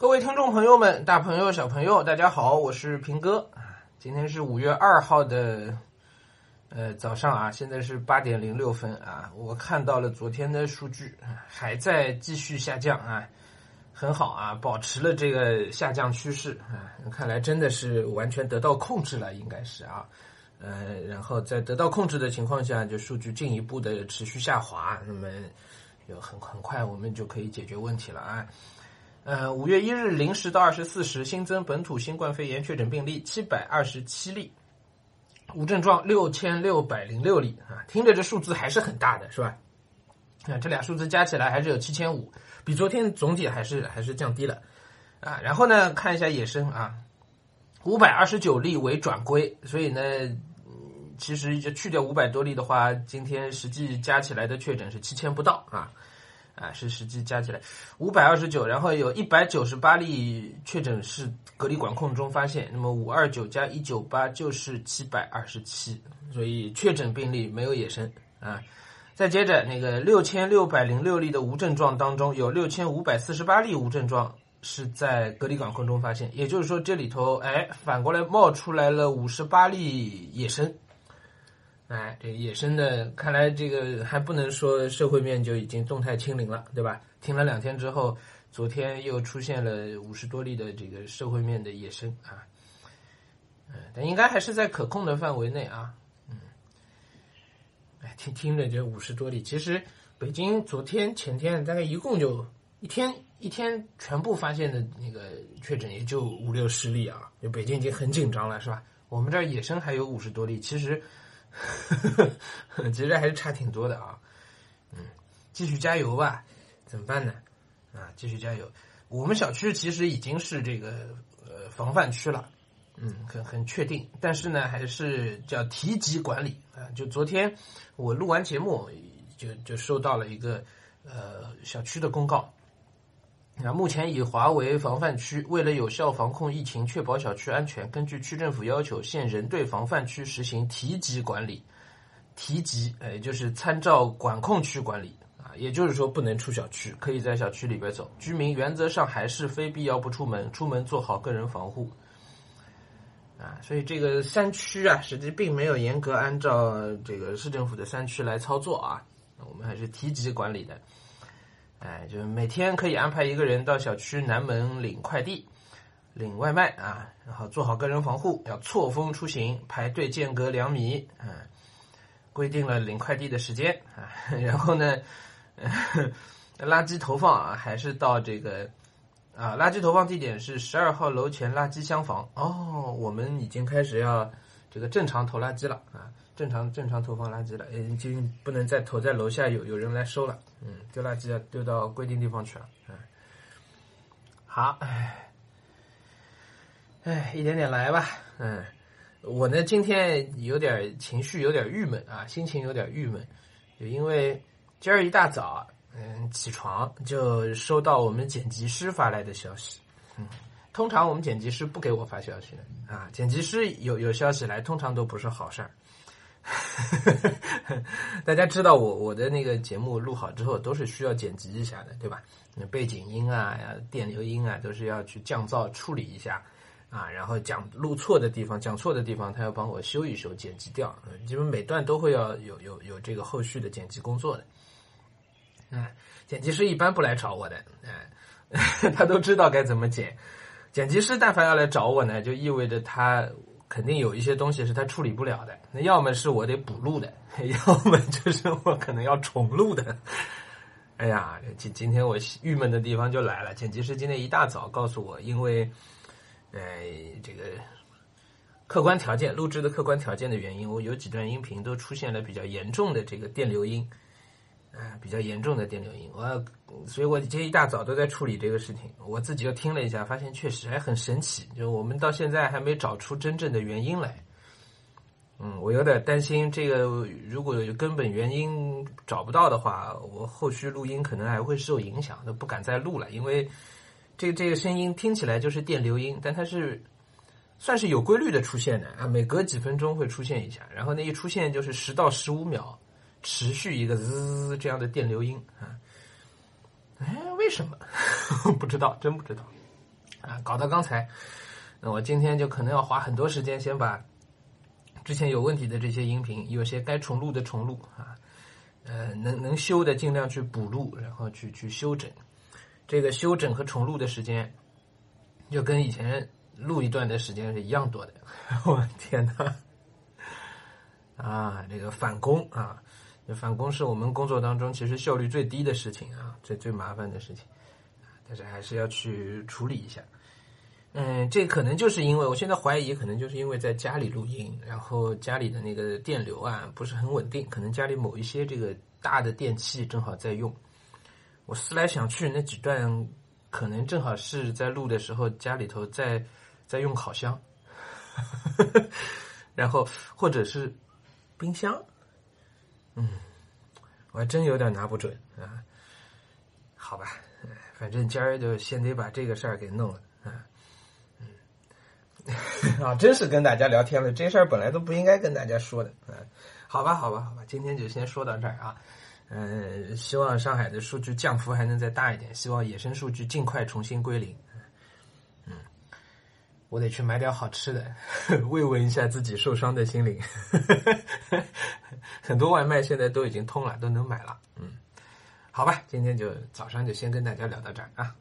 各位听众朋友们，大朋友小朋友，大家好，我是平哥啊。今天是五月二号的呃早上啊，现在是八点零六分啊。我看到了昨天的数据，还在继续下降啊，很好啊，保持了这个下降趋势啊。看来真的是完全得到控制了，应该是啊。呃，然后在得到控制的情况下，就数据进一步的持续下滑，那么有很很快我们就可以解决问题了啊。呃，五月一日零时到二十四时新增本土新冠肺炎确诊病例七百二十七例，无症状六千六百零六例啊，听着这数字还是很大的，是吧？啊，这俩数字加起来还是有七千五，比昨天总体还是还是降低了啊。然后呢，看一下野生啊，五百二十九例为转归，所以呢，其实就去掉五百多例的话，今天实际加起来的确诊是七千不到啊。啊，是实际加起来五百二十九，然后有一百九十八例确诊是隔离管控中发现，那么五二九加一九八就是七百二十七，所以确诊病例没有野生啊。再接着那个六千六百零六例的无症状当中，有六千五百四十八例无症状是在隔离管控中发现，也就是说这里头哎反过来冒出来了五十八例野生。哎，这野生的，看来这个还不能说社会面就已经动态清零了，对吧？停了两天之后，昨天又出现了五十多例的这个社会面的野生啊，嗯，但应该还是在可控的范围内啊，嗯，哎，听听着就五十多例，其实北京昨天前天大概一共就一天一天全部发现的那个确诊也就五六十例啊，就北京已经很紧张了，是吧？我们这儿野生还有五十多例，其实。其实还是差挺多的啊，嗯，继续加油吧，怎么办呢？啊，继续加油。我们小区其实已经是这个呃防范区了，嗯，很很确定。但是呢，还是叫提级管理啊。就昨天我录完节目，就就收到了一个呃小区的公告。那目前以华为防范区，为了有效防控疫情，确保小区安全，根据区政府要求，现仍对防范区实行提级管理。提级，哎，就是参照管控区管理啊，也就是说不能出小区，可以在小区里边走。居民原则上还是非必要不出门，出门做好个人防护。啊，所以这个三区啊，实际并没有严格按照这个市政府的三区来操作啊，我们还是提级管理的。哎，就是每天可以安排一个人到小区南门领快递、领外卖啊，然后做好个人防护，要错峰出行，排队间隔两米，嗯，规定了领快递的时间啊，然后呢，垃圾投放啊，还是到这个啊，垃圾投放地点是十二号楼前垃圾箱房哦，我们已经开始要这个正常投垃圾了啊。正常正常投放垃圾了，已经不能再投在楼下有有人来收了。嗯，丢垃圾要丢到规定地方去了。嗯，好，哎，哎，一点点来吧。嗯，我呢今天有点情绪，有点郁闷啊，心情有点郁闷，就因为今儿一大早，嗯，起床就收到我们剪辑师发来的消息。嗯，通常我们剪辑师不给我发消息的啊，剪辑师有有消息来，通常都不是好事儿。大家知道我我的那个节目录好之后都是需要剪辑一下的，对吧？背景音啊、电流音啊都是要去降噪处理一下啊，然后讲录错的地方、讲错的地方，他要帮我修一修、剪辑掉。基本每段都会要有有有这个后续的剪辑工作的。嗯，剪辑师一般不来找我的，嗯，他都知道该怎么剪。剪辑师但凡要来找我呢，就意味着他。肯定有一些东西是他处理不了的，那要么是我得补录的，要么就是我可能要重录的。哎呀，今今天我郁闷的地方就来了，剪辑师今天一大早告诉我，因为，呃，这个客观条件，录制的客观条件的原因，我有几段音频都出现了比较严重的这个电流音。啊，比较严重的电流音，我，所以我今天一大早都在处理这个事情。我自己又听了一下，发现确实还很神奇，就我们到现在还没找出真正的原因来。嗯，我有点担心这个，如果有根本原因找不到的话，我后续录音可能还会受影响，都不敢再录了。因为这这个声音听起来就是电流音，但它是算是有规律的出现的啊，每隔几分钟会出现一下，然后那一出现就是十到十五秒。持续一个滋这样的电流音啊，哎，为什么？不知道，真不知道。啊，搞到刚才，那我今天就可能要花很多时间先把之前有问题的这些音频，有些该重录的重录啊，呃，能能修的尽量去补录，然后去去修整。这个修整和重录的时间，就跟以前录一段的时间是一样多的。我天哪！啊，这个返工啊，返工是我们工作当中其实效率最低的事情啊，最最麻烦的事情，但是还是要去处理一下。嗯，这可能就是因为我现在怀疑，可能就是因为在家里录音，然后家里的那个电流啊不是很稳定，可能家里某一些这个大的电器正好在用。我思来想去，那几段可能正好是在录的时候家里头在在用烤箱，然后或者是冰箱，嗯，我还真有点拿不准啊。好吧，反正今儿就先得把这个事儿给弄了啊。嗯，啊，真是跟大家聊天了，这事儿本来都不应该跟大家说的啊。好吧，好吧，好吧，今天就先说到这儿啊。嗯，希望上海的数据降幅还能再大一点，希望野生数据尽快重新归零。我得去买点好吃的，慰问一下自己受伤的心灵。很多外卖现在都已经通了，都能买了。嗯，好吧，今天就早上就先跟大家聊到这儿啊。